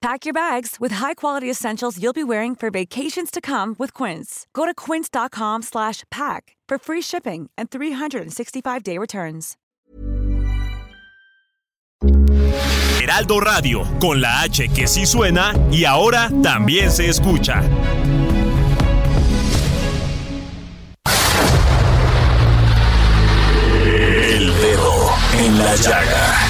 Pack your bags with high-quality essentials you'll be wearing for vacations to come with Quince. Go to quince.com slash pack for free shipping and 365-day returns. Heraldo Radio, con la H que sí suena y ahora también se escucha. El dedo en la llaga.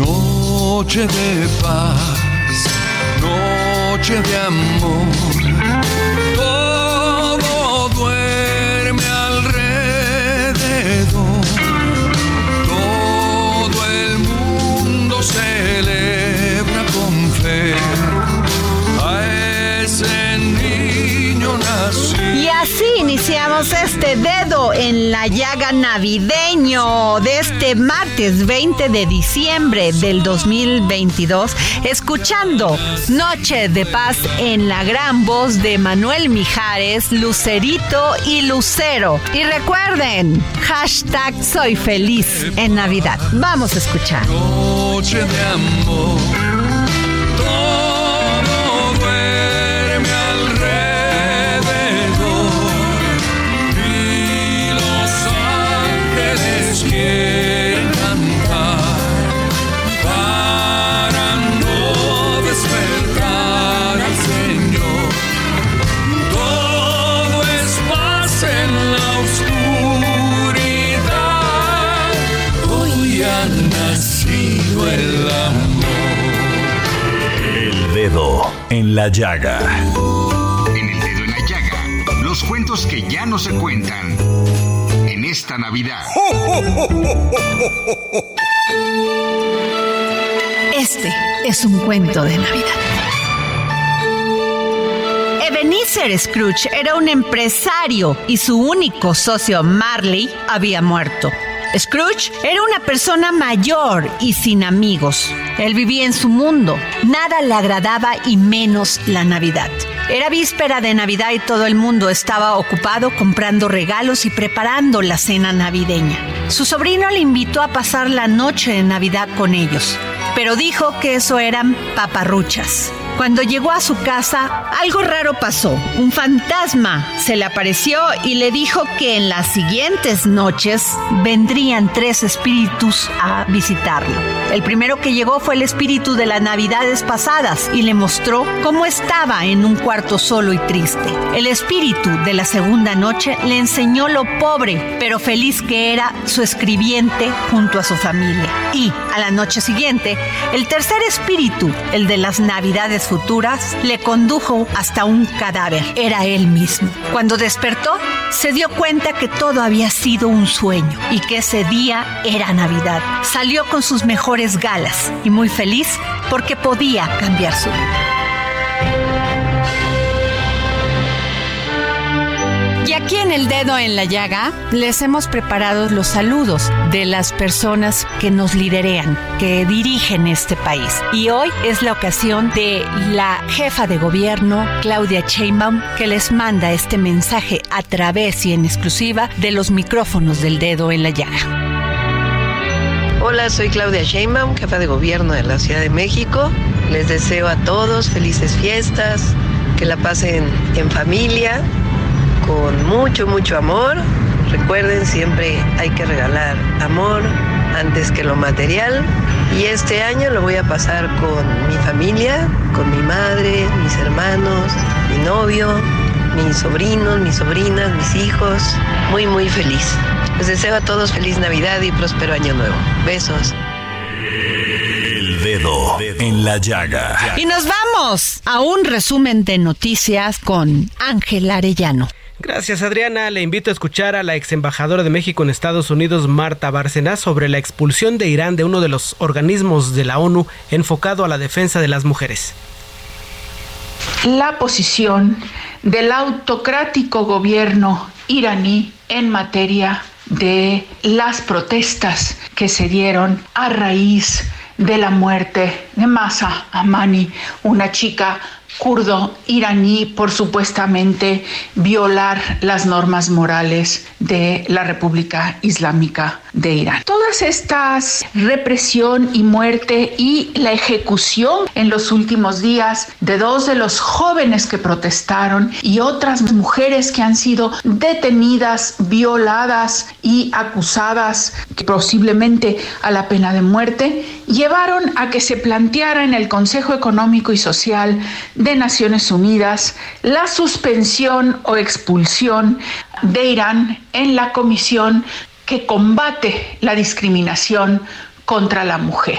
Noche de paz, noche de amor. La llaga navideño de este martes 20 de diciembre del 2022, escuchando Noche de Paz en la gran voz de Manuel Mijares, Lucerito y Lucero. Y recuerden, hashtag soy feliz en Navidad. Vamos a escuchar. Noche de amor. En la Llaga. En el dedo en la llaga, los cuentos que ya no se cuentan en esta Navidad. Este es un cuento de Navidad. Ebenezer Scrooge era un empresario y su único socio Marley había muerto. Scrooge era una persona mayor y sin amigos. Él vivía en su mundo. Nada le agradaba y menos la Navidad. Era víspera de Navidad y todo el mundo estaba ocupado comprando regalos y preparando la cena navideña. Su sobrino le invitó a pasar la noche de Navidad con ellos, pero dijo que eso eran paparruchas. Cuando llegó a su casa, algo raro pasó. Un fantasma se le apareció y le dijo que en las siguientes noches vendrían tres espíritus a visitarlo. El primero que llegó fue el espíritu de las navidades pasadas y le mostró cómo estaba en un cuarto solo y triste. El espíritu de la segunda noche le enseñó lo pobre pero feliz que era su escribiente junto a su familia. Y a la noche siguiente, el tercer espíritu, el de las navidades le condujo hasta un cadáver. Era él mismo. Cuando despertó, se dio cuenta que todo había sido un sueño y que ese día era Navidad. Salió con sus mejores galas y muy feliz porque podía cambiar su vida. Y aquí en el dedo en la llaga les hemos preparado los saludos de las personas que nos liderean, que dirigen este país. Y hoy es la ocasión de la jefa de gobierno, Claudia Sheinbaum, que les manda este mensaje a través y en exclusiva de los micrófonos del dedo en la llaga. Hola, soy Claudia Sheinbaum, jefa de gobierno de la Ciudad de México. Les deseo a todos felices fiestas, que la pasen en familia, con mucho, mucho amor. Recuerden, siempre hay que regalar amor antes que lo material. Y este año lo voy a pasar con mi familia, con mi madre, mis hermanos, mi novio, mis sobrinos, mis sobrinas, mis hijos. Muy, muy feliz. Les deseo a todos feliz Navidad y próspero año nuevo. Besos. El dedo en la llaga. Y nos vamos a un resumen de noticias con Ángel Arellano. Gracias Adriana. Le invito a escuchar a la ex embajadora de México en Estados Unidos, Marta Bárcenas, sobre la expulsión de Irán de uno de los organismos de la ONU enfocado a la defensa de las mujeres. La posición del autocrático gobierno iraní en materia de las protestas que se dieron a raíz de la muerte de Masa Amani, una chica kurdo iraní por supuestamente violar las normas morales de la República Islámica de Irán. Todas estas represión y muerte y la ejecución en los últimos días de dos de los jóvenes que protestaron y otras mujeres que han sido detenidas, violadas y acusadas posiblemente a la pena de muerte, llevaron a que se planteara en el Consejo Económico y Social de Naciones Unidas la suspensión o expulsión de Irán en la comisión que combate la discriminación contra la mujer.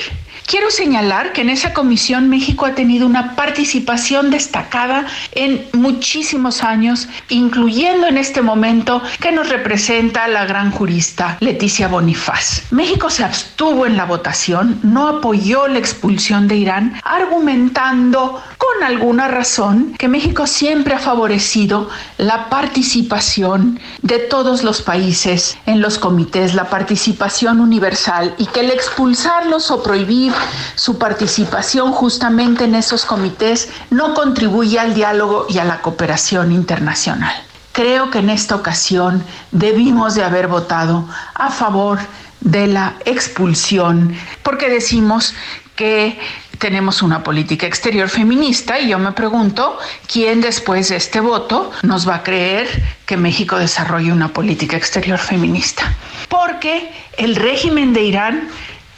Quiero señalar que en esa comisión México ha tenido una participación destacada en muchísimos años, incluyendo en este momento que nos representa la gran jurista Leticia Bonifaz. México se abstuvo en la votación, no apoyó la expulsión de Irán, argumentando con alguna razón que México siempre ha favorecido la participación de todos los países en los comités, la participación universal y que el expulsarlos o prohibir su participación justamente en esos comités no contribuye al diálogo y a la cooperación internacional. Creo que en esta ocasión debimos de haber votado a favor de la expulsión porque decimos que tenemos una política exterior feminista y yo me pregunto quién después de este voto nos va a creer que México desarrolle una política exterior feminista. Porque el régimen de Irán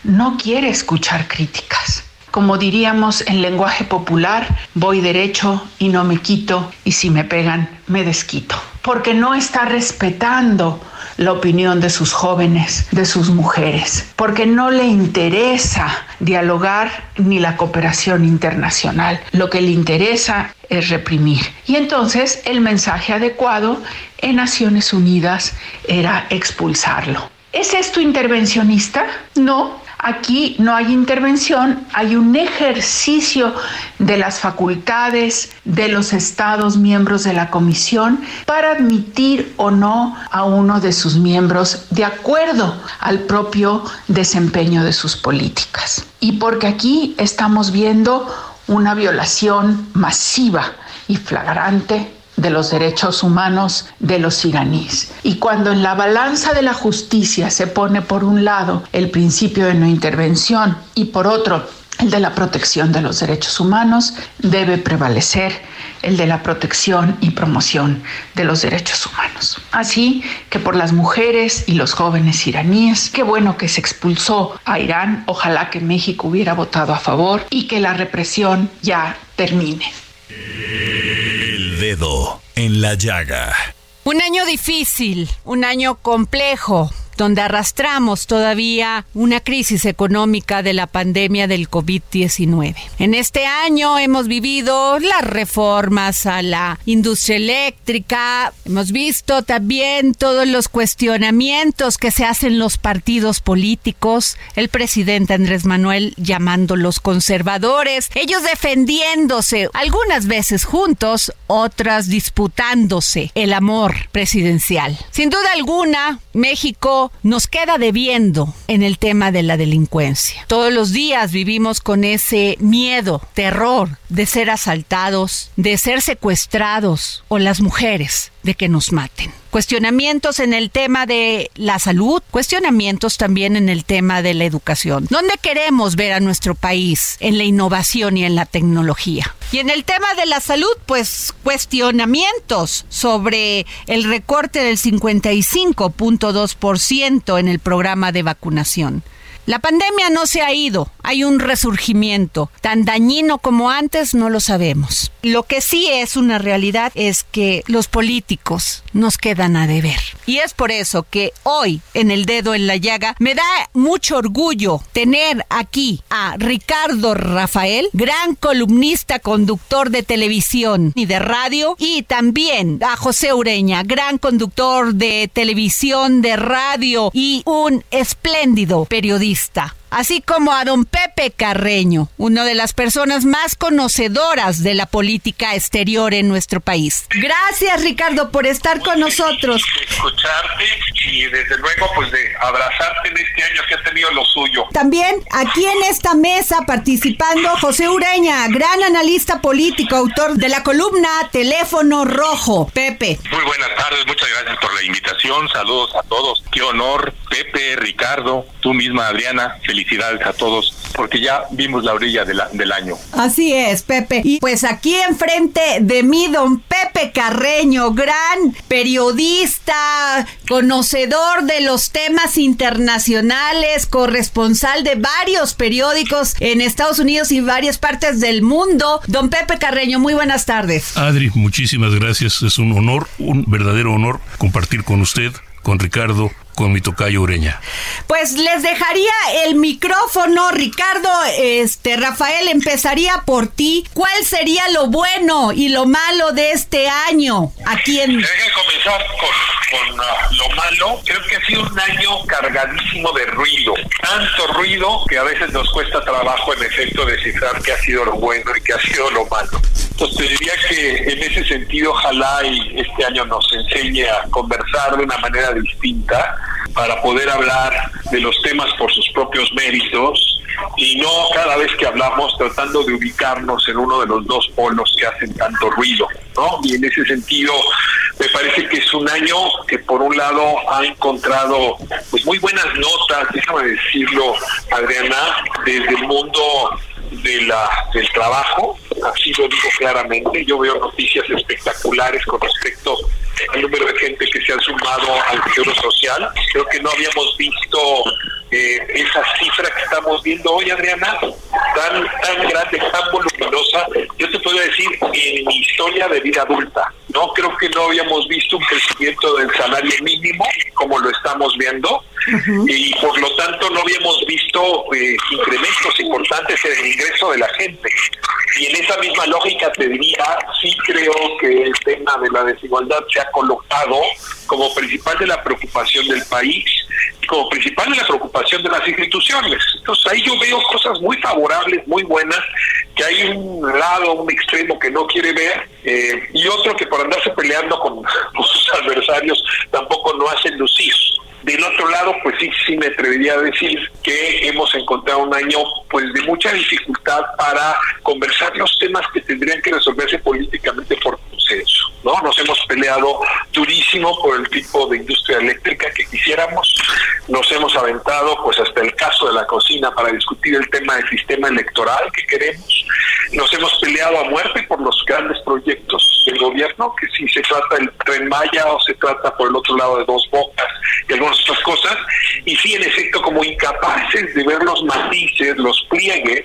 no quiere escuchar críticas. Como diríamos en lenguaje popular, voy derecho y no me quito, y si me pegan, me desquito. Porque no está respetando la opinión de sus jóvenes, de sus mujeres, porque no le interesa dialogar ni la cooperación internacional. Lo que le interesa es reprimir. Y entonces el mensaje adecuado en Naciones Unidas era expulsarlo. ¿Es esto intervencionista? No, Aquí no hay intervención, hay un ejercicio de las facultades de los estados miembros de la comisión para admitir o no a uno de sus miembros de acuerdo al propio desempeño de sus políticas. Y porque aquí estamos viendo una violación masiva y flagrante de los derechos humanos de los iraníes. Y cuando en la balanza de la justicia se pone por un lado el principio de no intervención y por otro el de la protección de los derechos humanos, debe prevalecer el de la protección y promoción de los derechos humanos. Así que por las mujeres y los jóvenes iraníes, qué bueno que se expulsó a Irán, ojalá que México hubiera votado a favor y que la represión ya termine. En la llaga. Un año difícil, un año complejo, donde arrastramos todavía una crisis económica de la pandemia del COVID-19. En este año hemos vivido las reformas a la industria eléctrica, hemos visto también todos los cuestionamientos que se hacen los partidos políticos, el presidente Andrés Manuel llamándolos conservadores, ellos defendiéndose, algunas veces juntos, otras disputándose el amor presidencial. Sin duda alguna, México nos queda debiendo en el tema de la delincuencia. Todos los días vivimos con ese miedo, terror de ser asaltados, de ser secuestrados o las mujeres de que nos maten. Cuestionamientos en el tema de la salud, cuestionamientos también en el tema de la educación. ¿Dónde queremos ver a nuestro país en la innovación y en la tecnología? Y en el tema de la salud, pues cuestionamientos sobre el recorte del 55.2% en el programa de vacunación. La pandemia no se ha ido, hay un resurgimiento. Tan dañino como antes no lo sabemos. Lo que sí es una realidad es que los políticos nos quedan a deber. Y es por eso que hoy, en el dedo en la llaga, me da mucho orgullo tener aquí a Ricardo Rafael, gran columnista, conductor de televisión y de radio, y también a José Ureña, gran conductor de televisión, de radio y un espléndido periodista Paulista. Así como a don Pepe Carreño, una de las personas más conocedoras de la política exterior en nuestro país. Gracias, Ricardo, por estar con nosotros. Escucharte y desde luego pues de abrazarte en este año que ha tenido lo suyo. También aquí en esta mesa participando José Ureña, gran analista político, autor de la columna Teléfono Rojo. Pepe. Muy buenas tardes, muchas gracias por la invitación, saludos a todos. Qué honor, Pepe, Ricardo, tú misma, Adriana, feliz felicidades a todos, porque ya vimos la orilla del año. Así es, Pepe. Y pues aquí enfrente de mí, don Pepe Carreño, gran periodista, conocedor de los temas internacionales, corresponsal de varios periódicos en Estados Unidos y varias partes del mundo. Don Pepe Carreño, muy buenas tardes. Adri, muchísimas gracias. Es un honor, un verdadero honor compartir con usted, con Ricardo, con mi tocayo Ureña. Pues les dejaría el micrófono, Ricardo, este Rafael, empezaría por ti. ¿Cuál sería lo bueno y lo malo de este año aquí en... Deje comenzar con, ah, lo malo. Creo que ha sido un año cargadísimo de ruido. Tanto ruido que a veces nos cuesta trabajo en efecto descifrar qué ha sido lo bueno y qué ha sido lo malo. Entonces te diría que en ese sentido ojalá este año nos enseñe a conversar de una manera distinta para poder hablar de los temas por sus propios méritos y no cada vez que hablamos tratando de ubicarnos en uno de los dos polos que hacen tanto ruido, ¿no? Y en ese sentido me parece que es un año que por un lado ha encontrado pues muy buenas notas, déjame decirlo, Adriana, desde el mundo de la, del trabajo, así lo digo claramente, yo veo noticias espectaculares con respecto al número de gente que se ha sumado al seguro social. Creo que no habíamos visto eh, esa cifra que estamos viendo hoy, Adriana, tan, tan grande, tan voluminosa, yo te puedo decir, en mi historia de vida adulta. No creo que no habíamos visto un crecimiento del salario mínimo como lo estamos viendo y por lo tanto no habíamos visto eh, incrementos importantes en el ingreso de la gente. Y en esa misma lógica te diría, sí creo que el tema de la desigualdad se ha colocado como principal de la preocupación del país y como principal de la preocupación de las instituciones. Entonces ahí yo veo cosas muy favorables, muy buenas, que hay un lado, un extremo que no quiere ver eh, y otro que andarse peleando con, con sus adversarios tampoco no hacen lucir. Del otro lado, pues sí, sí me atrevería a decir que hemos encontrado un año pues de mucha dificultad para conversar los temas que tendrían que resolverse políticamente por consenso. ¿no? Nos hemos peleado durísimo por el tipo de industria eléctrica que quisiéramos. Nos hemos aventado pues hasta el caso de la cocina para discutir el tema del sistema electoral que queremos. Nos hemos peleado a muerte por los grandes proyectos del gobierno, que si se trata del tren Maya o se trata por el otro lado de dos bocas y algunas otras cosas. Y sí, en efecto, como incapaces de ver los matices, los pliegues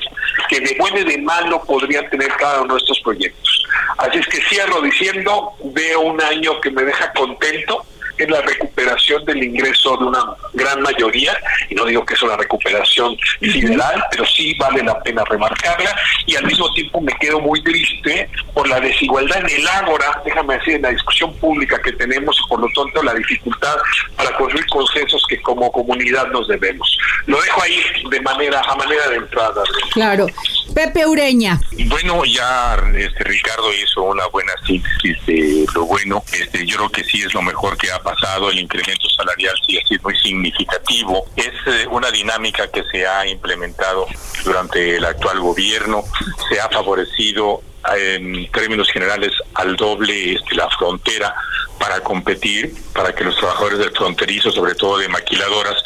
que de bueno y de malo podrían tener cada uno de estos proyectos. Así es que cierro diciendo, veo un año que me deja contento en la recuperación del ingreso de una gran mayoría, y no digo que es una recuperación federal, pero sí vale la pena remarcarla, y al mismo tiempo me quedo muy triste por la desigualdad en el ágora, déjame decir, en la discusión pública que tenemos y por lo tanto la dificultad para construir consensos que como comunidad nos debemos. Lo dejo ahí de manera, a manera de entrada. Claro. Pepe Ureña. Bueno, ya este Ricardo hizo una buena síntesis de lo bueno. Este, yo creo que sí es lo mejor que ha pasado. El incremento salarial sí ha sido muy significativo. Es eh, una dinámica que se ha implementado durante el actual gobierno. Se ha favorecido en términos generales al doble este, la frontera para competir, para que los trabajadores del fronterizo, sobre todo de maquiladoras,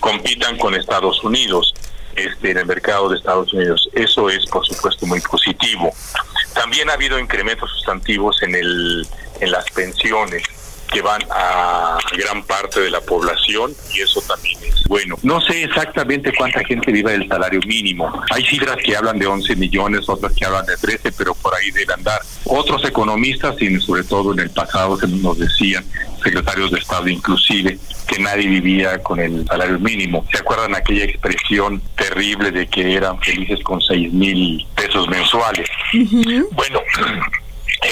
compitan con Estados Unidos este, en el mercado de Estados Unidos. Eso es, por supuesto, muy positivo. También ha habido incrementos sustantivos en, el, en las pensiones que van a gran parte de la población y eso también es bueno. No sé exactamente cuánta gente vive del salario mínimo. Hay cifras que hablan de 11 millones, otras que hablan de 13, pero por ahí debe andar. Otros economistas, y sobre todo en el pasado, que nos decían, secretarios de Estado inclusive, que nadie vivía con el salario mínimo. ¿Se acuerdan aquella expresión terrible de que eran felices con 6 mil pesos mensuales? Bueno,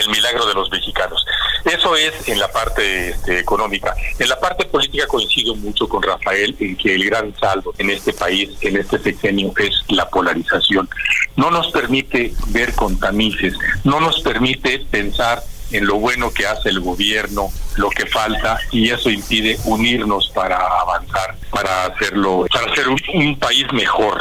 el milagro de los mexicanos. Eso es en la parte este, económica. En la parte política coincido mucho con Rafael en que el gran saldo en este país, en este sexenio, es la polarización. No nos permite ver con tamices, no nos permite pensar en lo bueno que hace el gobierno, lo que falta, y eso impide unirnos para avanzar, para hacerlo, para hacer un, un país mejor.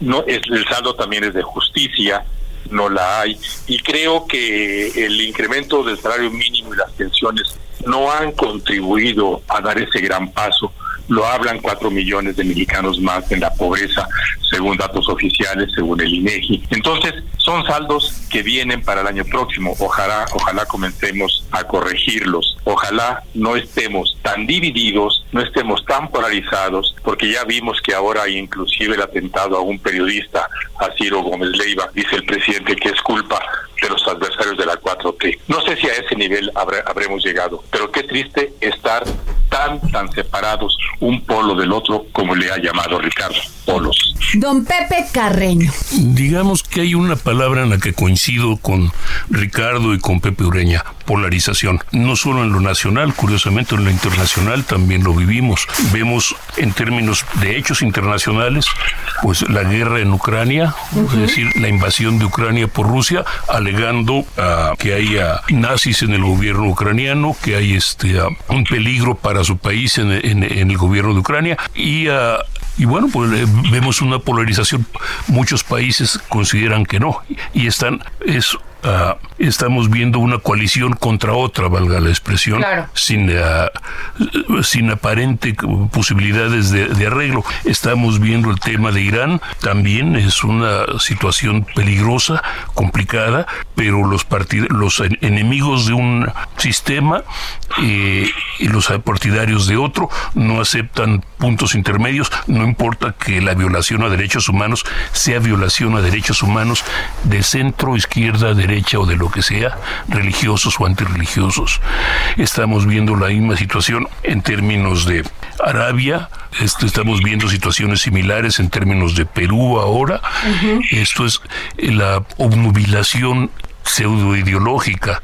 No, es, el saldo también es de justicia, no la hay. Y creo que el incremento del salario mínimo y las pensiones no han contribuido a dar ese gran paso. Lo hablan cuatro millones de mexicanos más en la pobreza, según datos oficiales, según el INEGI. Entonces, son saldos que vienen para el año próximo. Ojalá, ojalá comencemos a corregirlos. Ojalá no estemos tan divididos, no estemos tan polarizados, porque ya vimos que ahora hay inclusive el atentado a un periodista, a Ciro Gómez Leiva, dice el presidente que es culpa de los adversarios de la 4T. No sé si a ese nivel habremos llegado, pero qué triste estar tan, tan separados un polo del otro, como le ha llamado Ricardo, polos. Don Pepe Carreño. Digamos que hay una palabra en la que coincido con Ricardo y con Pepe Ureña, polarización. No solo en lo nacional, curiosamente en lo internacional también lo vivimos. Vemos en términos de hechos internacionales, pues la guerra en Ucrania, es decir, la invasión de Ucrania por Rusia, alegando uh, que haya nazis en el gobierno ucraniano, que hay este uh, un peligro para su país en, en, en el gobierno de Ucrania y uh, y bueno, pues eh, vemos una polarización. Muchos países consideran que no y están es Uh, estamos viendo una coalición contra otra, valga la expresión, claro. sin, uh, sin aparente posibilidades de, de, arreglo. Estamos viendo el tema de Irán, también es una situación peligrosa, complicada, pero los, los enemigos de un sistema eh, y los partidarios de otro no aceptan puntos intermedios, no importa que la violación a derechos humanos sea violación a derechos humanos de centro, izquierda, derecha, derecha o de lo que sea, religiosos o antirreligiosos. Estamos viendo la misma situación en términos de Arabia, estamos viendo situaciones similares en términos de Perú ahora. Uh -huh. Esto es la obnubilación pseudo-ideológica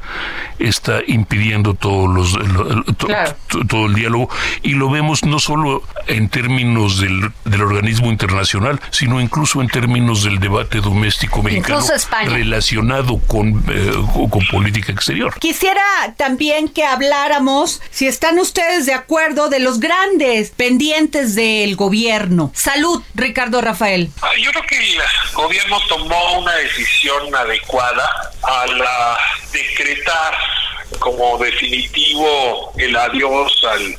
está impidiendo todos los, lo, to, claro. to, todo el diálogo y lo vemos no solo en términos del, del, organismo internacional, sino incluso en términos del debate doméstico mexicano relacionado con, eh, con política exterior. Quisiera también que habláramos, si están ustedes de acuerdo, de los grandes pendientes del gobierno. Salud, Ricardo Rafael. Yo creo que el gobierno tomó una decisión adecuada al decretar como definitivo el adiós al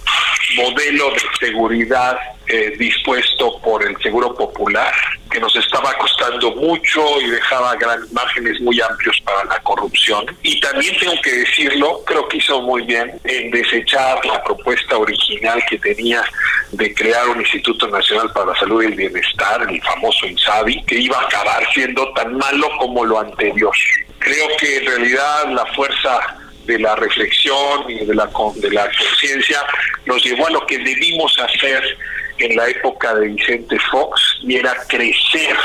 modelo de seguridad eh, dispuesto por el Seguro Popular, que nos estaba costando mucho y dejaba grandes márgenes muy amplios para la corrupción. Y también tengo que decirlo, creo que hizo muy bien en desechar la propuesta original que tenía de crear un Instituto Nacional para la Salud y el Bienestar, el famoso INSABI, que iba a acabar siendo tan malo como lo anterior. Creo que en realidad la fuerza de la reflexión y de la, de la conciencia nos llevó a lo que debimos hacer en la época de Vicente Fox y era crecer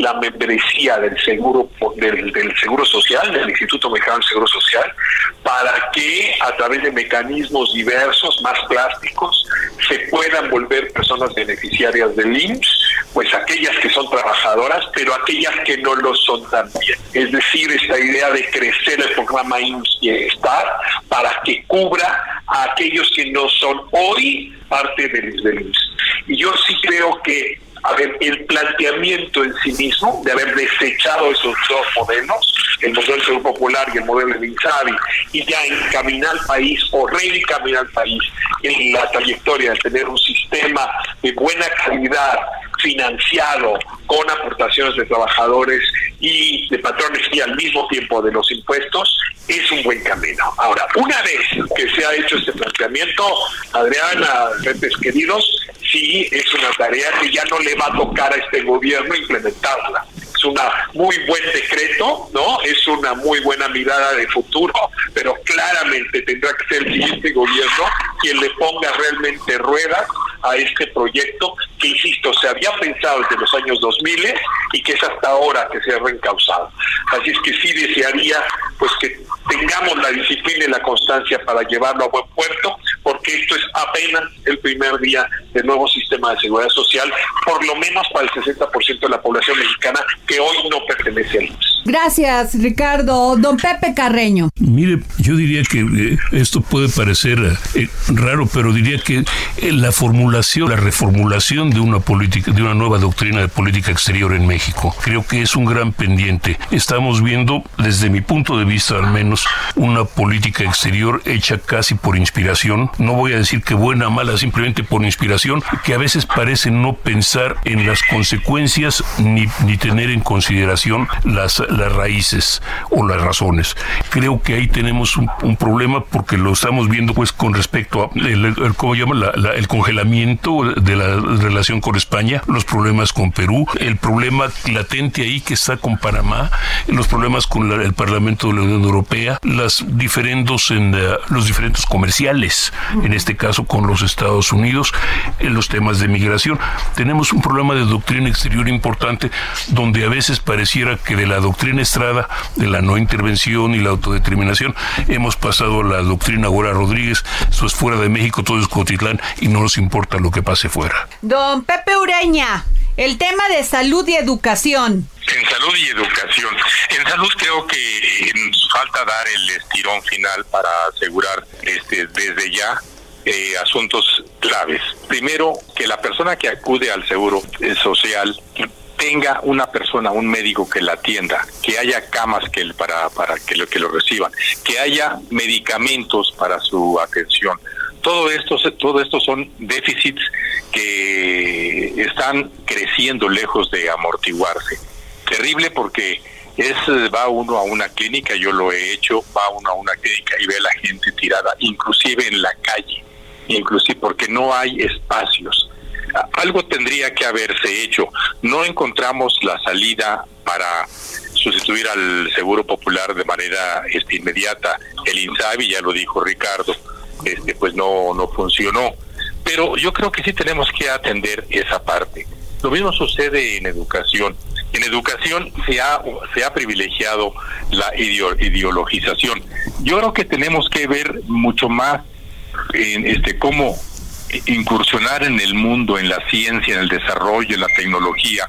la membresía del seguro del, del, seguro social del Instituto Mexicano del Seguro Social para que a través de mecanismos diversos más plásticos se puedan volver personas beneficiarias del IMSS pues aquellas que son trabajadoras pero aquellas que no lo son también. Es decir esta idea de crecer el programa IMSS Bienestar para que cubra a aquellos que no son hoy parte del, del IMSS y yo sí creo que a ver, el planteamiento en sí mismo de haber desechado esos dos modelos, el modelo del Seguro Popular y el modelo del INSABI, y ya encaminar al país o reencaminar al país en la trayectoria de tener un sistema de buena calidad, financiado con aportaciones de trabajadores y de patrones y al mismo tiempo de los impuestos, es un buen camino. Ahora, una vez que se ha hecho este planteamiento, Adriana, jefes queridos, sí es una tarea que ya no le va a tocar a este gobierno implementarla es un muy buen decreto, ¿no? Es una muy buena mirada de futuro, pero claramente tendrá que ser el siguiente gobierno quien le ponga realmente ruedas a este proyecto que, insisto, se había pensado desde los años 2000 y que es hasta ahora que se ha reencausado. Así es que sí desearía pues que tengamos la disciplina y la constancia para llevarlo a buen puerto, porque esto es apenas el primer día del nuevo sistema de seguridad social, por lo menos para el 60% de la población mexicana que hoy no pertenece al IMSS. Gracias, Ricardo. Don Pepe Carreño. Mire, yo diría que eh, esto puede parecer eh, raro, pero diría que eh, la formulación, la reformulación de una política, de una nueva doctrina de política exterior en México, creo que es un gran pendiente. Estamos viendo, desde mi punto de vista al menos, una política exterior hecha casi por inspiración. No voy a decir que buena o mala, simplemente por inspiración, que a veces parece no pensar en las consecuencias ni, ni tener en consideración las las raíces o las razones. Creo que ahí tenemos un, problema porque lo estamos viendo pues con respecto a ¿cómo llama? el congelamiento de la con España, los problemas con Perú, el problema latente ahí que está con Panamá, los problemas con el Parlamento de la Unión Europea, las diferendos en los diferentes comerciales, en este caso con los Estados Unidos, los temas de migración. Tenemos un problema de doctrina exterior importante donde a veces pareciera que de la doctrina doctrina Estrada de la no intervención y la autodeterminación, hemos pasado a la doctrina Gora Rodríguez, eso es fuera de México, todo es Cotitlán y no nos importa lo que pase fuera. Don Pepe Ureña, el tema de salud y educación. En salud y educación. En salud creo que nos falta dar el estirón final para asegurar este desde ya eh, asuntos claves. Primero, que la persona que acude al seguro eh, social tenga una persona, un médico que la atienda, que haya camas que para, para que, lo, que lo reciban, que haya medicamentos para su atención. Todo esto, todo esto son déficits que están creciendo lejos de amortiguarse. Terrible porque es va uno a una clínica, yo lo he hecho, va uno a una clínica y ve a la gente tirada, inclusive en la calle, inclusive porque no hay espacios algo tendría que haberse hecho. No encontramos la salida para sustituir al Seguro Popular de manera este, inmediata. El INSABI, ya lo dijo Ricardo, este, pues no, no funcionó. Pero yo creo que sí tenemos que atender esa parte. Lo mismo sucede en educación. En educación se ha, se ha privilegiado la ideologización. Yo creo que tenemos que ver mucho más en este cómo incursionar en el mundo, en la ciencia, en el desarrollo, en la tecnología,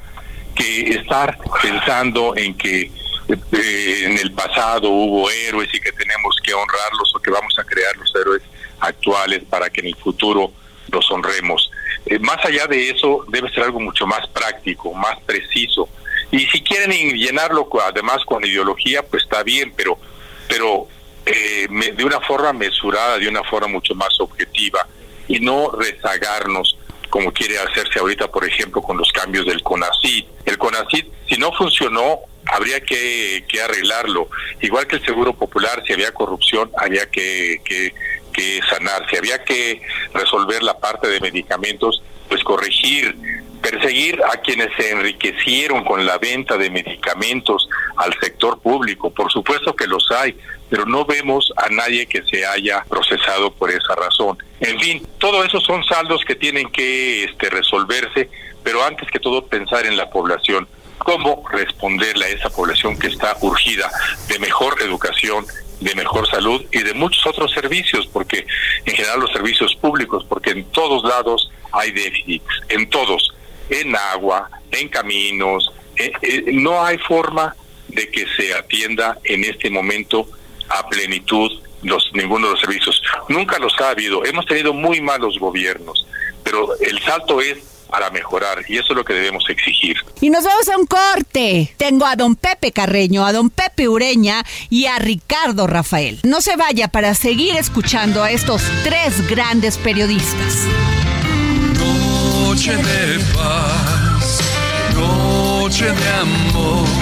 que estar pensando en que eh, en el pasado hubo héroes y que tenemos que honrarlos o que vamos a crear los héroes actuales para que en el futuro los honremos. Eh, más allá de eso, debe ser algo mucho más práctico, más preciso. Y si quieren llenarlo además con ideología, pues está bien, pero, pero eh, de una forma mesurada, de una forma mucho más objetiva y no rezagarnos como quiere hacerse ahorita, por ejemplo, con los cambios del CONACID. El CONACID, si no funcionó, habría que, arreglarlo. Igual que el Seguro Popular, si había corrupción, había que, que, que sanar. Si había que resolver la parte de medicamentos, pues corregir perseguir a quienes se enriquecieron con la venta de medicamentos al sector público. Por supuesto que los hay, pero no vemos a nadie que se haya procesado por esa razón. En fin, todo eso son saldos que tienen que este, resolverse, pero antes que todo pensar en la población cómo responderle a esa población que está urgida de mejor educación, de mejor salud y de muchos otros servicios, porque en general los servicios públicos, porque en todos lados hay déficits, en todos en agua, en caminos. Eh, eh, no hay forma de que se atienda en este momento a plenitud los ninguno de los servicios. Nunca los ha habido. Hemos tenido muy malos gobiernos, pero el salto es para mejorar y eso es lo que debemos exigir. Y nos vamos a un corte. Tengo a don Pepe Carreño, a don Pepe Ureña y a Ricardo Rafael. No se vaya para seguir escuchando a estos tres grandes periodistas noche de paz, noche de amor.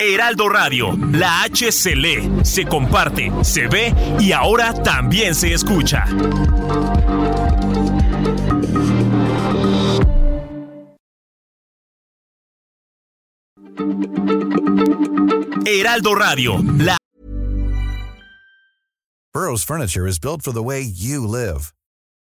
Heraldo Radio, la H se lee, se comparte, se ve y ahora también se escucha. Heraldo Radio, la Burroughs Furniture is built for the way you live.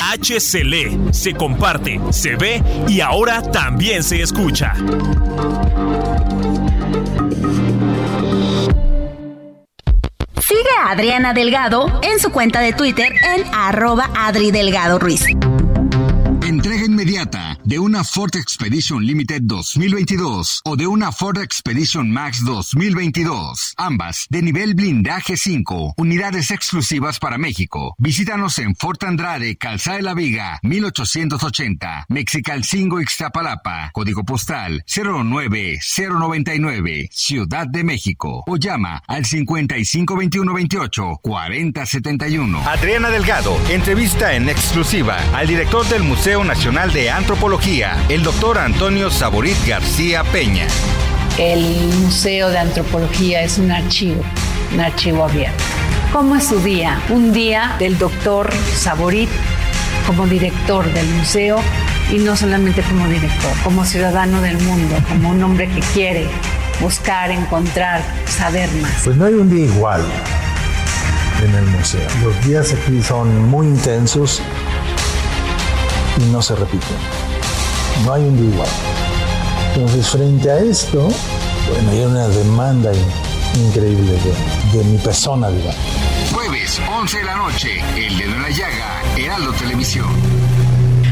H se se comparte, se ve y ahora también se escucha. Sigue a Adriana Delgado en su cuenta de Twitter en arroba Adri Delgado Ruiz. De una Ford Expedition Limited 2022 o de una Ford Expedition Max 2022. Ambas de nivel blindaje 5. Unidades exclusivas para México. Visítanos en Fort Andrade, Calzada de la Viga, 1880. Mexical 5 Ixtapalapa. Código postal 09099. Ciudad de México. O llama al 552128 4071. Adriana Delgado entrevista en exclusiva al director del Museo Nacional de Antropología, el doctor Antonio Saborit García Peña. El Museo de Antropología es un archivo, un archivo abierto. ¿Cómo es su día? Un día del doctor Saborit como director del museo y no solamente como director, como ciudadano del mundo, como un hombre que quiere buscar, encontrar, saber más. Pues no hay un día igual en el museo. Los días aquí son muy intensos no se repiten. No hay un igual. Entonces, frente a esto, bueno, hay una demanda increíble de, de mi persona, digamos. Jueves, 11 de la noche, El Dedo en la Llaga, Heraldo Televisión.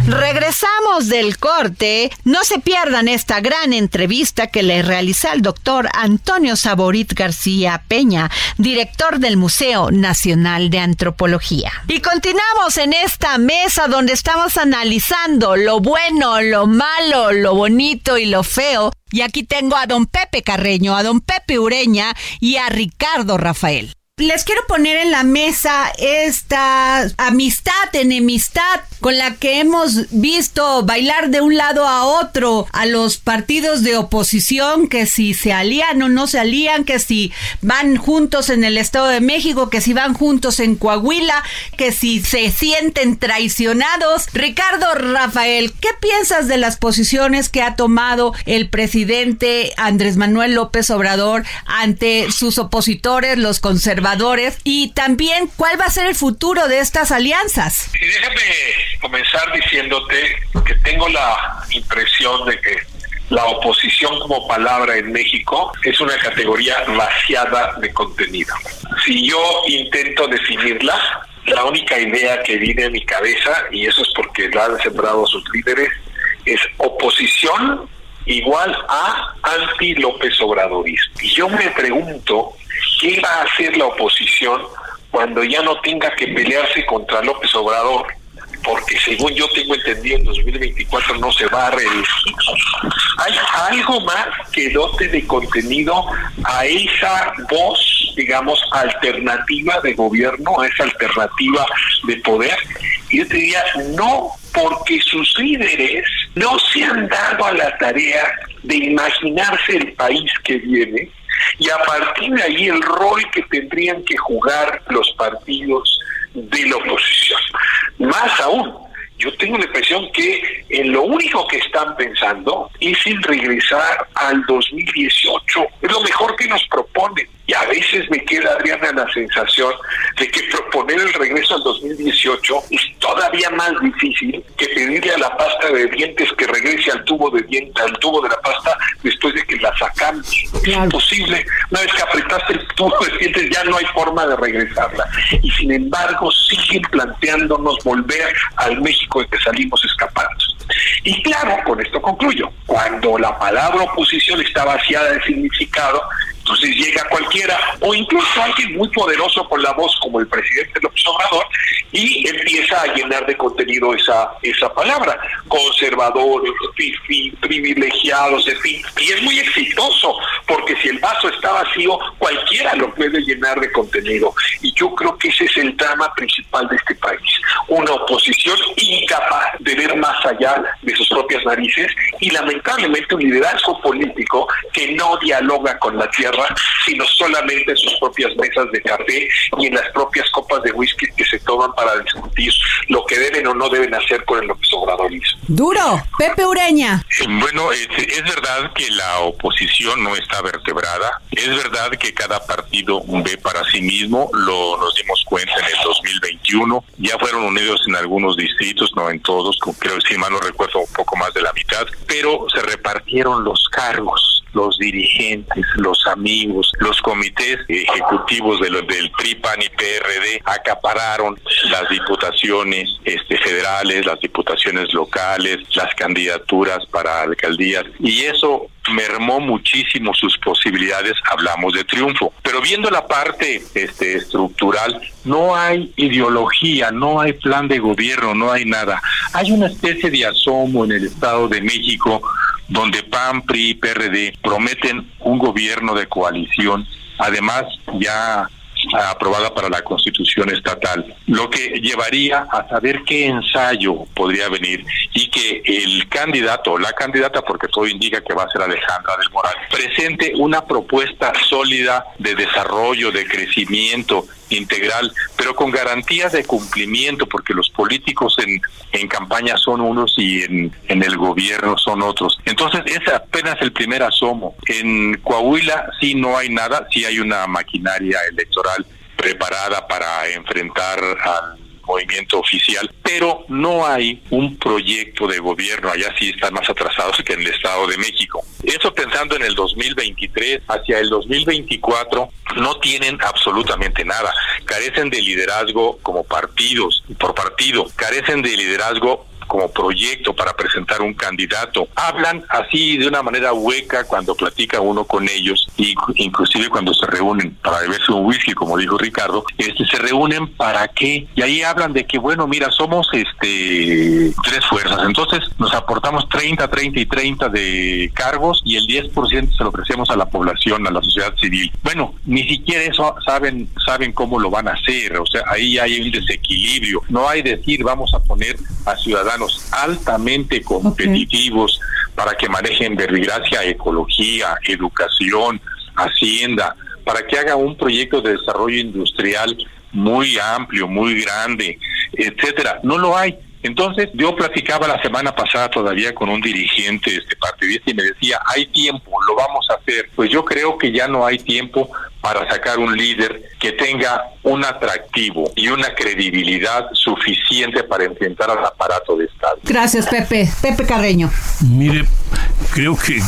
Regresamos del corte. No se pierdan esta gran entrevista que le realiza el doctor Antonio Saborit García Peña, director del Museo Nacional de Antropología. Y continuamos en esta mesa donde estamos analizando lo bueno, lo malo, lo bonito y lo feo. Y aquí tengo a don Pepe Carreño, a don Pepe Ureña y a Ricardo Rafael les quiero poner en la mesa esta amistad, enemistad con la que hemos visto bailar de un lado a otro a los partidos de oposición, que si se alían o no se alían, que si van juntos en el Estado de México, que si van juntos en Coahuila, que si se sienten traicionados. Ricardo Rafael, ¿qué piensas de las posiciones que ha tomado el presidente Andrés Manuel López Obrador ante sus opositores, los conservadores? Y también cuál va a ser el futuro de estas alianzas. Y déjame comenzar diciéndote que tengo la impresión de que la oposición como palabra en México es una categoría vaciada de contenido. Si yo intento definirla, la única idea que viene a mi cabeza, y eso es porque la han sembrado sus líderes, es oposición igual a anti-López Obradorismo. Y yo me pregunto ¿qué va a hacer la oposición cuando ya no tenga que pelearse contra López Obrador? Porque según yo tengo entendido, en 2024 no se va a reelegir. ¿Hay algo más que dote de contenido a esa voz, digamos, alternativa de gobierno, a esa alternativa de poder? Y yo te diría, no, porque sus líderes no se han dado a la tarea de imaginarse el país que viene, y a partir de ahí el rol que tendrían que jugar los partidos de la oposición. Más aún, yo tengo la impresión que en lo único que están pensando es en regresar al 2018. Es lo mejor que nos proponen. Y a veces me queda, Adriana, la sensación de que proponer el regreso al 2018 es todavía más difícil que pedirle a la pasta de dientes que regrese al tubo de dientes, al tubo de la pasta después de que la sacamos. Es imposible. Una vez que apretaste el tubo de dientes ya no hay forma de regresarla. Y sin embargo siguen planteándonos volver al México de que salimos escapando. Y claro, con esto concluyo, cuando la palabra oposición está vaciada de significado, entonces llega cualquiera, o incluso alguien muy poderoso con la voz como el presidente López Obrador, y empieza a llenar de contenido esa, esa palabra. Conservadores, privilegiados, en fin. Y es muy exitoso, porque si el vaso está vacío, cualquiera lo puede llenar de contenido. Y yo creo que ese es el drama principal de este país. Una oposición incapaz de ver más allá de sus propias narices y lamentablemente un liderazgo político que no dialoga con la tierra sino solamente en sus propias mesas de café y en las propias copas de whisky que se toman para discutir lo que deben o no deben hacer con el López Obradorismo. Duro, Pepe Ureña. Bueno, es, es verdad que la oposición no está vertebrada, es verdad que cada partido ve para sí mismo, lo nos dimos cuenta en el 2021, ya fueron unidos en algunos distritos, no en todos, creo si mal no recuerdo un poco más de la mitad, pero se repartieron los cargos los dirigentes, los amigos, los comités ejecutivos de los del PRI, PAN y PRD acapararon las diputaciones este, federales, las diputaciones locales, las candidaturas para alcaldías y eso mermó muchísimo sus posibilidades, hablamos de triunfo. Pero viendo la parte este, estructural, no hay ideología, no hay plan de gobierno, no hay nada. Hay una especie de asomo en el Estado de México donde PAN, PRI y PRD prometen un gobierno de coalición, además ya aprobada para la constitución estatal, lo que llevaría a saber qué ensayo podría venir y que el candidato la candidata, porque todo indica que va a ser Alejandra del Moral, presente una propuesta sólida de desarrollo, de crecimiento integral, pero con garantías de cumplimiento, porque los políticos en, en campaña son unos y en, en el gobierno son otros. Entonces, es apenas el primer asomo. En Coahuila sí no hay nada, sí hay una maquinaria electoral preparada para enfrentar al movimiento oficial, pero no hay un proyecto de gobierno, allá sí están más atrasados que en el Estado de México. Eso pensando en el 2023, hacia el 2024 no tienen absolutamente nada, carecen de liderazgo como partidos, por partido, carecen de liderazgo como proyecto para presentar un candidato. Hablan así de una manera hueca cuando platica uno con ellos y inclusive cuando se reúnen para beberse un whisky, como dijo Ricardo, este se reúnen para qué? Y ahí hablan de que bueno, mira, somos este tres fuerzas, entonces nos aportamos 30, 30 y 30 de cargos y el 10% se lo ofrecemos a la población, a la sociedad civil. Bueno, ni siquiera eso saben saben cómo lo van a hacer, o sea, ahí hay un desequilibrio. No hay decir vamos a poner a ciudadanos altamente competitivos para que manejen verbigracia, ecología, educación, hacienda, para que haga un proyecto de desarrollo industrial muy amplio, muy grande, etcétera. No lo hay. Entonces, yo platicaba la semana pasada todavía con un dirigente este partidista y me decía, hay tiempo, lo vamos a hacer. Pues yo creo que ya no hay tiempo para sacar un líder que tenga un atractivo y una credibilidad suficiente para enfrentar al aparato de Estado. Gracias, Pepe. Pepe Carreño. Mire, creo que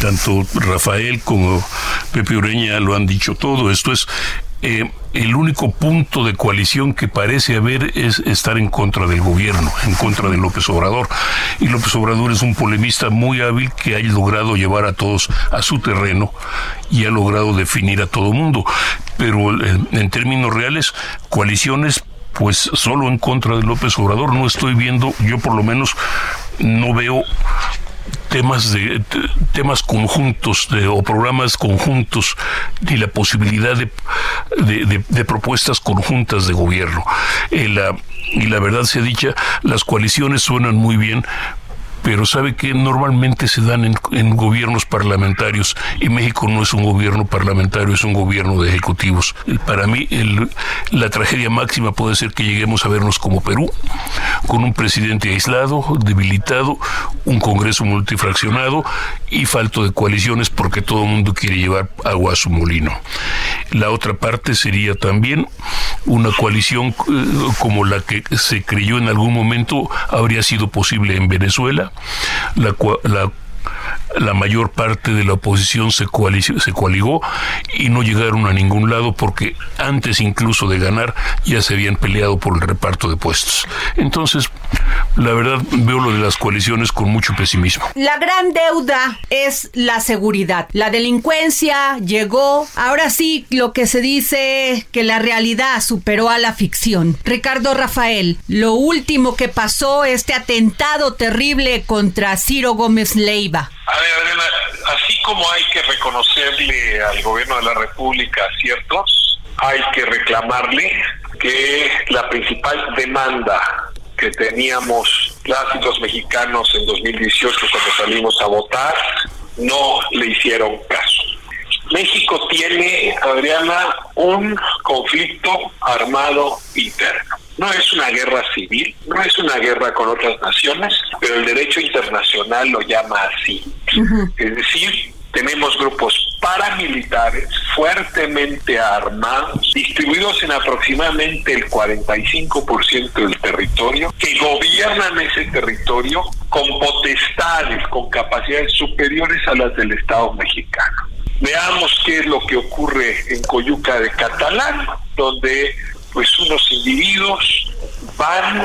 tanto Rafael como Pepe Ureña lo han dicho todo. Esto es eh, el único punto de coalición que parece haber es estar en contra del gobierno, en contra de López Obrador. Y López Obrador es un polemista muy hábil que ha logrado llevar a todos a su terreno y ha logrado definir a todo mundo. Pero en términos reales, coaliciones pues solo en contra de López Obrador. No estoy viendo, yo por lo menos no veo temas de, temas conjuntos o programas conjuntos ni la posibilidad de, de, propuestas conjuntas de gobierno. Eh, y la verdad se dicha, las coaliciones suenan muy bien, pero sabe que normalmente se dan en, gobiernos parlamentarios y México no es un gobierno parlamentario, es un gobierno de ejecutivos. Para mí la tragedia máxima puede ser que lleguemos a vernos como Perú, con un presidente aislado, debilitado, un Congreso multifraccionado y falto de coaliciones porque todo el mundo quiere llevar agua a su molino. La otra parte sería también una coalición eh, como la que se creyó en algún momento habría sido posible en Venezuela, la, la la mayor parte de la oposición se, coaligó y no llegaron a ningún lado porque antes incluso de ganar ya se habían peleado por el reparto de puestos. Entonces, la verdad veo lo de las coaliciones con mucho pesimismo. La gran deuda es la seguridad. La delincuencia llegó. Ahora sí, lo que se dice que la realidad superó a la ficción. Ricardo Rafael, lo último que pasó, este atentado terrible contra Ciro Gómez Leiva. A ver, Adriana, así como hay que reconocerle al gobierno de la República ciertos, hay que reclamarle que la principal demanda que teníamos las y los mexicanos en 2018 cuando salimos a votar, no le hicieron caso. México tiene, Adriana, un conflicto armado interno. No es una guerra civil, no es una guerra con otras naciones, pero el derecho internacional lo llama así. Es decir, tenemos grupos paramilitares fuertemente armados, distribuidos en aproximadamente el 45% del territorio, que gobiernan ese territorio con potestades, con capacidades superiores a las del Estado mexicano. Veamos qué es lo que ocurre en Coyuca de Catalán, donde pues unos individuos van,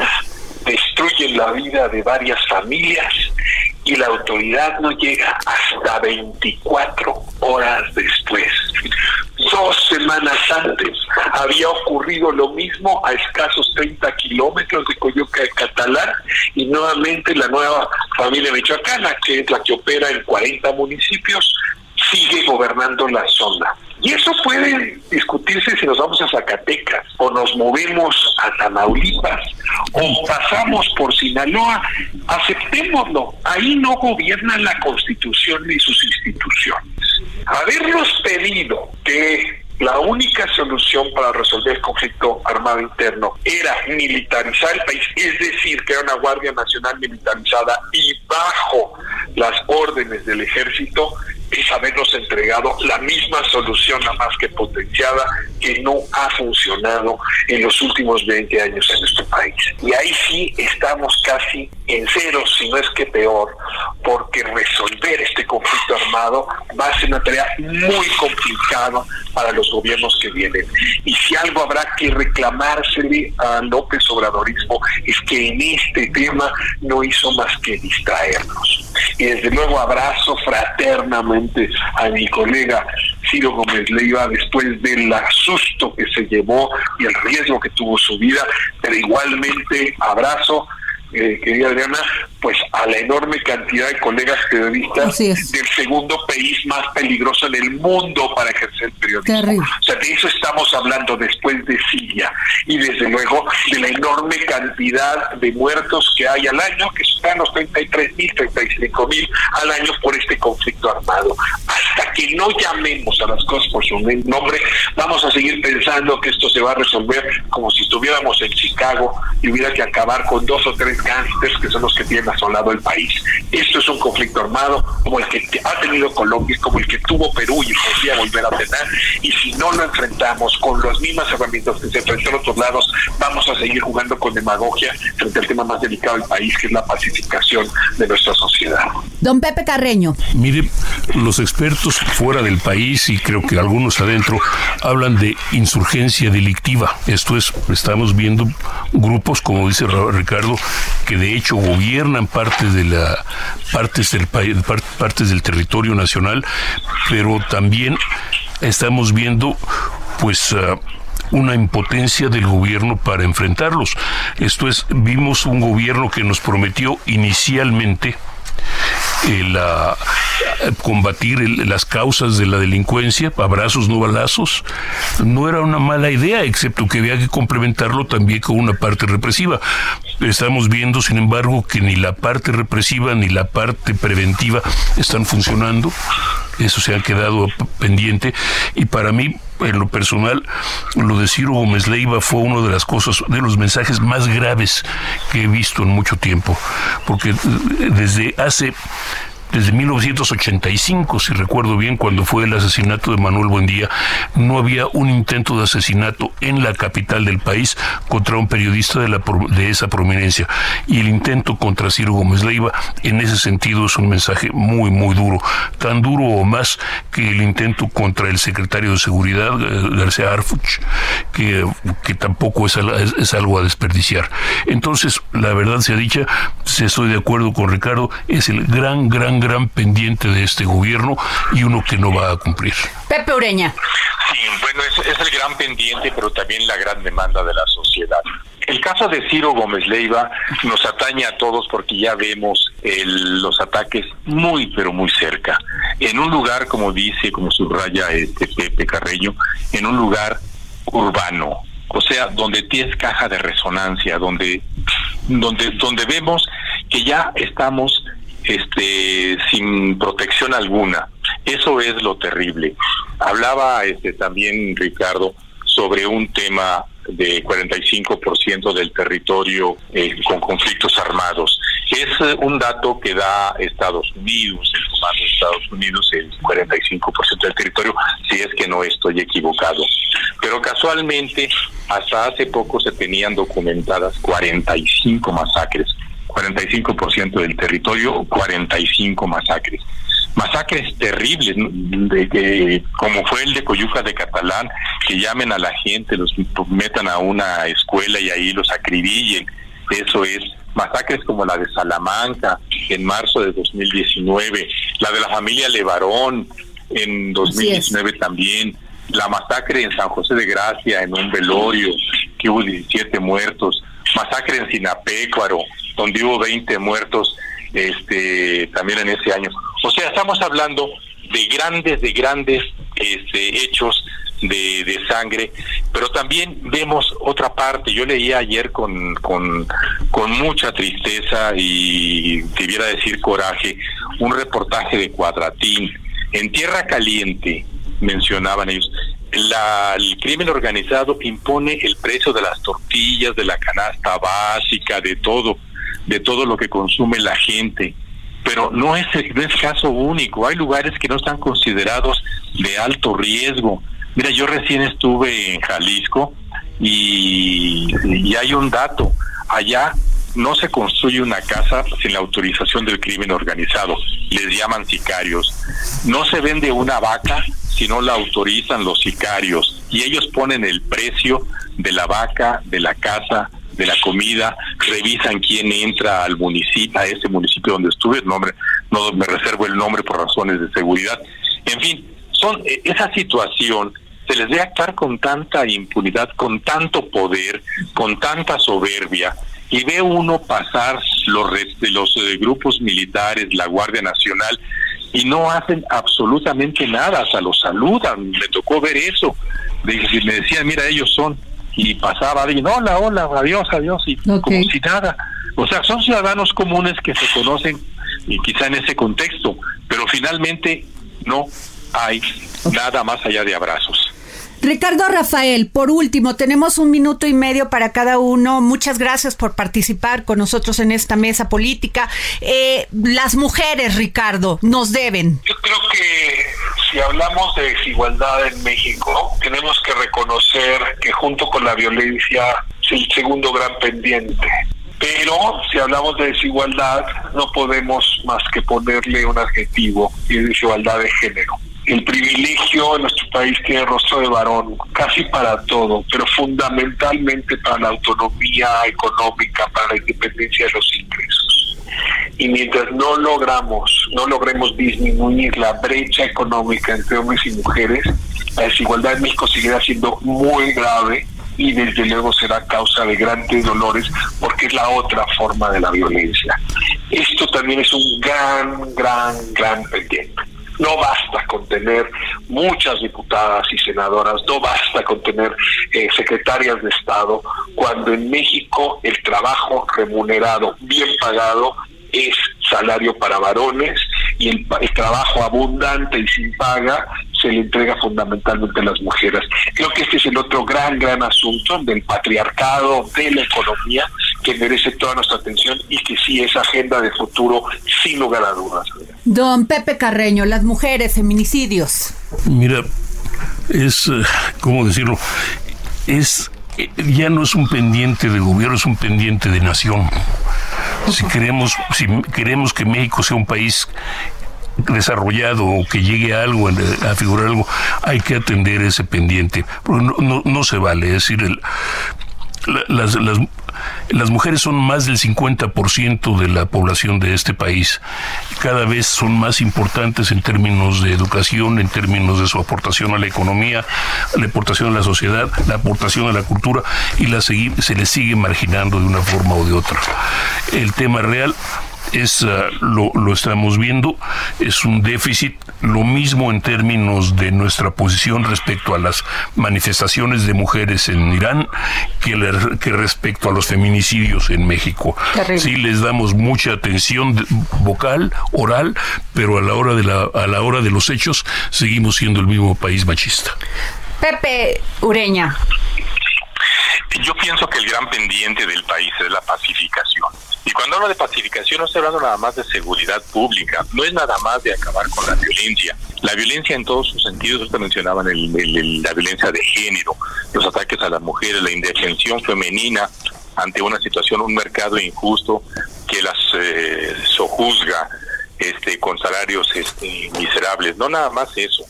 destruyen la vida de varias familias y la autoridad no llega hasta 24 horas después. Dos semanas antes había ocurrido lo mismo a escasos 30 kilómetros de Coyoca de Catalán y nuevamente la nueva familia michoacana, que es la que opera en 40 municipios, sigue gobernando la zona. Y eso puede discutirse si nos vamos a Zacatecas o nos movemos a Tamaulipas o pasamos por Sinaloa. Aceptémoslo. Ahí no gobierna la Constitución ni sus instituciones. Habernos pedido que la única solución para resolver el conflicto armado interno era militarizar el país, es decir, era una Guardia Nacional militarizada y bajo las órdenes del ejército, es habernos entregado la misma solución, la más que potenciada, que no ha funcionado en los últimos 20 años en nuestro país. Y ahí sí estamos casi en cero, si no es que peor, porque resolver este conflicto armado va a ser una tarea muy complicada para los gobiernos que vienen. Y si algo habrá que reclamársele a López Obradorismo es que en este tema no hizo más que distraernos. Y desde luego abrazo fraternamente a mi colega Ciro Gómez Leiva después del susto que se llevó y el riesgo que tuvo su vida, pero igualmente abrazo eh, querida Adriana, pues a la enorme cantidad de colegas periodistas del segundo país más peligroso en el mundo para ejercer periodismo. O sea, de eso estamos hablando después de Siria y desde luego de la enorme cantidad de muertos que hay al año, que están los 33 mil, 35 mil al año por este conflicto armado. Hasta que no llamemos a las cosas por su nombre, vamos a seguir pensando que esto se va a resolver como si estuviéramos en Chicago y hubiera que acabar con dos o tres gángsters que son los que tienen asolado el país. Esto es un conflicto armado como el que ha tenido Colombia, como el que tuvo Perú y podría volver a tener. Y si no lo enfrentamos con las mismas herramientas que se enfrentó en otros lados, vamos a seguir jugando con demagogia frente al tema más delicado del país, que es la pacificación de nuestra sociedad. Don Pepe Carreño. Mire, los expertos fuera del país y creo que algunos adentro hablan de insurgencia delictiva. Esto es, estamos viendo grupos, como dice Ricardo, que de hecho gobiernan partes del partes del territorio nacional, pero también estamos viendo pues ah, una impotencia del gobierno para enfrentarlos. Esto es, vimos un gobierno que nos prometió inicialmente el, combatir las causas de la delincuencia, abrazos no balazos, no era una mala idea, excepto que había que complementarlo también con una parte represiva. Estamos viendo, sin embargo, que ni la parte represiva ni la parte preventiva están funcionando. Eso se ha quedado pendiente. Y para mí, en lo personal, lo de Ciro Gómez Leiva fue uno de las cosas, de los mensajes más graves que he visto en mucho tiempo. Porque eh, desde hace desde 1985, si recuerdo bien, cuando fue el asesinato de Manuel Buendía, no había un intento de asesinato en la capital del país contra un periodista de, la, de esa prominencia. Y el intento contra Ciro Gómez Leiva, en ese sentido, es un mensaje muy, muy duro. Tan duro o más que el intento contra el secretario de Seguridad, eh, García Arfuch, que, tampoco es, es, algo a desperdiciar. Entonces, la verdad sea dicha, si estoy de acuerdo con Ricardo, es el gran, gran gran pendiente de este gobierno y uno que no va a cumplir. Pepe Ureña. Sí, bueno, es, el gran pendiente, pero también la gran demanda de la sociedad. El caso de Ciro Gómez Leiva nos atañe a todos porque ya vemos los ataques muy, pero muy cerca. En un lugar, como dice, como subraya este Pepe Carreño, en un lugar urbano, o sea, donde tienes caja de resonancia, donde, donde, donde vemos que ya estamos este, sin protección alguna. Eso es lo terrible. Hablaba este, también Ricardo sobre un tema de 45% del territorio eh, con conflictos armados. Es eh, un dato que da Estados Unidos, el comando de Estados Unidos, el 45% del territorio, si es que no estoy equivocado. Pero casualmente, hasta hace poco se tenían documentadas 45 masacres 45% del territorio, 45 masacres. Masacres terribles, de, como fue el de Coyuca de Catalán, que llamen a la gente, los metan a una escuela y ahí los acribillen. Eso es masacres como la de Salamanca en marzo de 2019, la de la familia Levarón en 2019 también, la masacre en San José de Gracia en un velorio que hubo 17 muertos, masacre en Sinapecuaro, donde hubo 20 muertos este también en ese año. O sea, estamos hablando de grandes, de grandes este, hechos de, de, sangre, pero también vemos otra parte. Yo leía ayer con, con, con mucha tristeza y debiera decir coraje un reportaje de Cuadratín. En Tierra Caliente, mencionaban ellos, la, el crimen organizado impone el precio de las tortillas, de la canasta básica, de todo de todo lo que consume la gente. Pero no es, es caso único, hay lugares que no están considerados de alto riesgo. Mira, yo recién estuve en Jalisco y, y hay un dato, allá no se construye una casa sin la autorización del crimen organizado, les llaman sicarios. No se vende una vaca si no la autorizan los sicarios y ellos ponen el precio de la vaca, de la casa, de la comida, revisan quién entra al municipio, a ese municipio donde estuve, el nombre, no me reservo el nombre por razones de seguridad. En fin, son eh, esa situación se les debe actuar con tanta impunidad, con tanto poder, con tanta soberbia, y ve uno pasar los de los eh, grupos militares, la Guardia Nacional, y no hacen absolutamente nada, hasta los saludan, me tocó ver eso, me decían, mira, ellos son y pasaba y hola, hola, adiós, adiós, y como si nada. O sea, son ciudadanos comunes que se conocen y quizá en ese contexto, pero finalmente no hay nada más allá de abrazos. Ricardo Rafael, por último, tenemos un minuto y medio para cada uno. Muchas gracias por participar con nosotros en esta mesa política. Eh, las mujeres, Ricardo, nos deben. Yo creo que si hablamos de desigualdad en México, tenemos que reconocer que junto con la violencia es el segundo gran pendiente. Pero si hablamos de desigualdad, no podemos más que ponerle un adjetivo, y es desigualdad de género el privilegio en nuestro país tiene rostro de varón, casi para todo, pero fundamentalmente para la autonomía económica, para la independencia de los ingresos. Y mientras no logramos, no logremos disminuir la brecha económica entre hombres y mujeres, la desigualdad en México seguirá siendo muy grave y desde luego será causa de grandes dolores porque es la otra forma de la violencia. Esto también es un gran, gran, gran pendiente. No basta con tener muchas diputadas y senadoras, no basta con tener eh, secretarias de Estado, cuando en México el trabajo remunerado, bien pagado, es salario para varones y el, el, trabajo abundante y sin paga se le entrega fundamentalmente a las mujeres. Creo que este es el otro gran, gran asunto del patriarcado, de la economía, que merece toda nuestra atención y que sí es agenda de futuro, sin lugar a dudas. Don Pepe Carreño, las mujeres, feminicidios. Mira, es, ¿cómo decirlo? Es ya no es un pendiente de gobierno, es un pendiente de nación. Si queremos, si queremos que México sea un país desarrollado o que llegue a algo, a figurar algo, hay que atender ese pendiente. Porque no, no, no se vale. Es decir, el, las, las, las, mujeres son más del 50% de la población de este país. Cada vez son más importantes en términos de educación, en términos de su aportación a la economía, la aportación a la sociedad, la aportación a la cultura y la se les sigue marginando de una forma o de otra. El tema real es uh, lo, lo, estamos viendo, es un déficit, lo mismo en términos de nuestra posición respecto a las manifestaciones de mujeres en Irán que, le, que respecto a los feminicidios en México. Terrible. Sí les damos mucha atención vocal, oral, pero a la hora de la a la hora de los hechos seguimos siendo el mismo país machista. Pepe Ureña. Yo pienso que el gran pendiente del país es la pacificación. Y cuando hablo de pacificación no estoy hablando nada más de seguridad pública, no es nada más de acabar con la violencia. La violencia en todos sus sentidos, usted mencionaba el, el, la violencia de género, los ataques a las mujeres, la indefensión femenina ante una situación, un mercado injusto que las eh, sojuzga este, con salarios este, miserables. No nada más eso.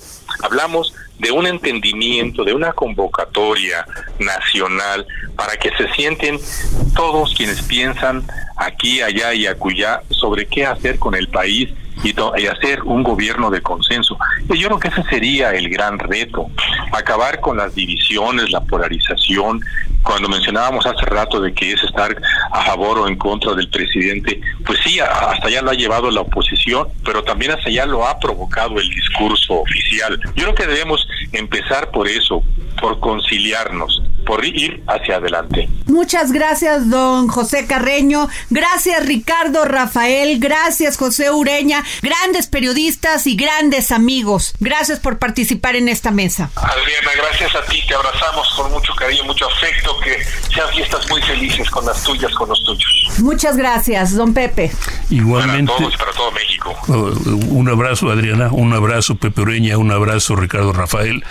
Hablamos de un entendimiento, de una convocatoria nacional para que se sienten todos quienes piensan aquí, allá y acullá sobre qué hacer con el país y, y, hacer un gobierno de consenso. Y yo creo que ese sería el gran reto, acabar con las divisiones, la polarización. Cuando mencionábamos hace rato de que es estar a favor o en contra del presidente, pues sí, hasta allá lo ha llevado la oposición, pero también hasta allá lo ha provocado el discurso oficial. Yo creo que debemos empezar por eso, por conciliarnos, por ir hacia adelante. Muchas gracias, don José Carreño. Gracias, Ricardo Rafael. Gracias, José Ureña. Grandes periodistas y grandes amigos. Gracias por participar en esta mesa. Adriana, gracias a ti. Te abrazamos con mucho cariño, mucho afecto. Que sean fiestas muy felices con las tuyas, con los tuyos. Muchas gracias, don Pepe. Igualmente. Para todos, para todo México. Uh, un abrazo, Adriana. Un abrazo, Pepe Ureña. Un abrazo, Ricardo Rafael.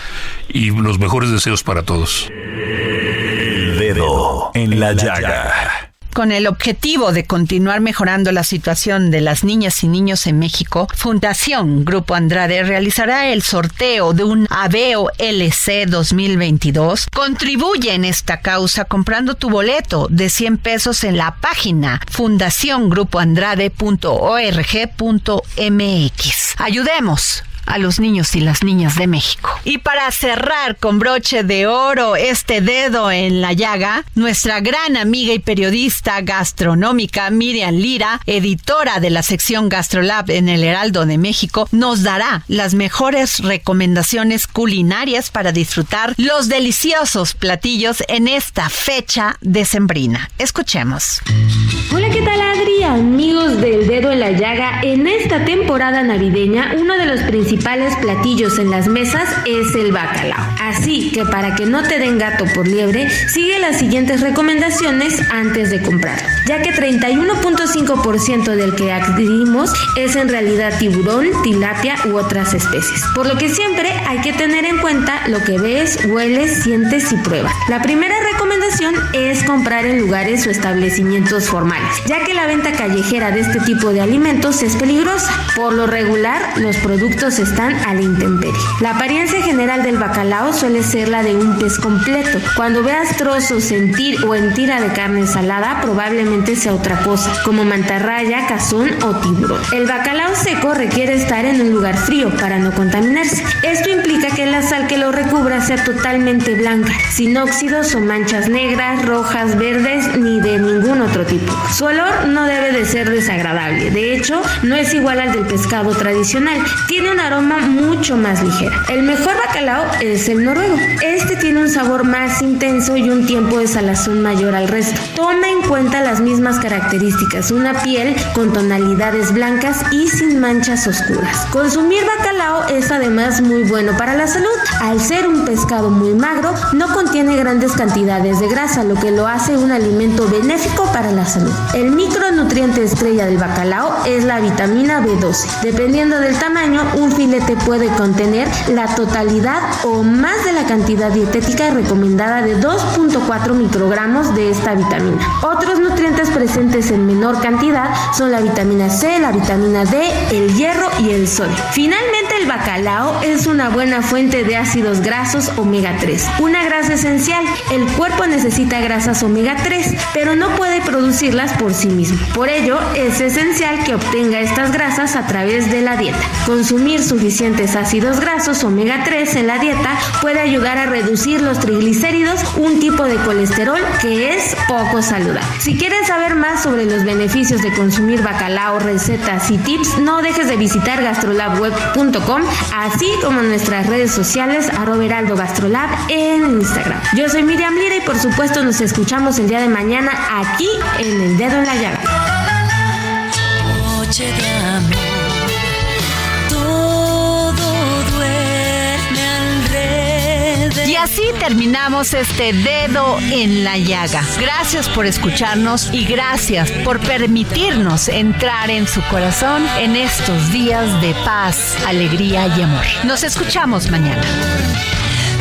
Y los mejores deseos para todos. El dedo en la llaga. Con el objetivo de continuar mejorando la situación de las niñas y niños en México, Fundación Grupo Andrade realizará el sorteo de un Aveo LC 2022. Contribuye en esta causa comprando tu boleto de 100 pesos en la página fundaciongrupoandrade.org.mx. Ayudemos a los niños y las niñas de México. Y para cerrar con broche de oro este dedo en la llaga, nuestra gran amiga y periodista gastronómica Miriam Lira, editora de la sección Gastrolab en el Heraldo de México, nos dará las mejores recomendaciones culinarias para disfrutar los deliciosos platillos en esta fecha decembrina. Escuchemos. ¿Qué tal Adri? Amigos del dedo en la llaga, en esta temporada navideña, uno de los principales platillos en las mesas es el bacalao. Así que para que no te den gato por liebre, sigue las siguientes recomendaciones antes de comprarlo, ya que 31.5% del que adquirimos es en realidad tiburón, tilapia u otras especies. Por lo que siempre hay que tener en cuenta lo que ves, hueles, sientes y pruebas. La primera recomendación es comprar en lugares o establecimientos formales, ya que la venta callejera de este tipo de alimentos es peligrosa. Por lo regular, los productos están a la intemperie. La apariencia general del bacalao suele ser la de un pez completo. Cuando veas trozos en tir o en tira de carne salada, probablemente sea otra cosa, como mantarraya, cazón o tiburón. El bacalao seco requiere estar en un lugar frío para no contaminarse. Esto implica que la sal que lo recubra sea totalmente blanca, sin óxidos o manchas negras, rojas, verdes ni de ningún otro tipo. Suele olor no debe de ser desagradable. De hecho, no es igual al del pescado tradicional. Tiene un aroma mucho más ligero. El mejor bacalao es el noruego. Este tiene un sabor más intenso y un tiempo de salazón mayor al resto. Toma en cuenta las mismas características, una piel con tonalidades blancas y sin manchas oscuras. Consumir bacalao es además muy bueno para la salud. Al ser un pescado muy magro, no contiene grandes cantidades de grasa, lo que lo hace un alimento benéfico para la salud. El micronutriente estrella del bacalao es la vitamina B12. Dependiendo del tamaño, un filete puede contener la totalidad o más de la cantidad dietética recomendada de 2.4 microgramos de esta vitamina. Otros nutrientes presentes en menor cantidad son la vitamina C, la vitamina D, el hierro y el sodio. Finalmente, el bacalao es una buena fuente de ácidos grasos omega 3, una grasa esencial. El cuerpo necesita grasas omega 3, pero no puede producirlas por sí mismo. Por ello, es esencial que obtenga estas grasas a través de la dieta. Consumir suficientes ácidos grasos omega 3 en la dieta puede ayudar a reducir los triglicéridos, un tipo de colesterol que es poco saludable. Si quieres saber más sobre los beneficios de consumir bacalao, recetas y tips, no dejes de visitar gastrolabweb.com, así como nuestras redes sociales arroba heraldo gastrolab en Instagram. Yo soy Miriam Lira y por supuesto nos escuchamos el día de mañana aquí en El Dedo en la Llaga. Así terminamos este dedo en la llaga. Gracias por escucharnos y gracias por permitirnos entrar en su corazón en estos días de paz, alegría y amor. Nos escuchamos mañana.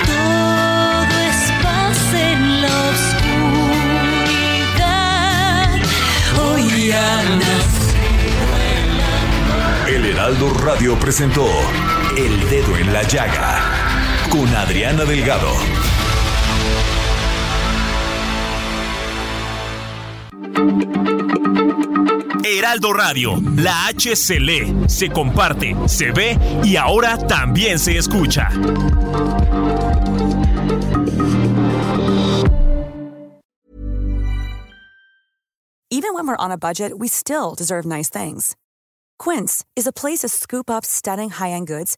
Todo es paz en la oscuridad. Hoy El Heraldo Radio presentó El Dedo en la Llaga con Adriana Delgado. Heraldo Radio, la H se lee, se comparte, se ve y ahora también se escucha. Even when we're on a budget, we still deserve nice things. Quince is a place to scoop up stunning high-end goods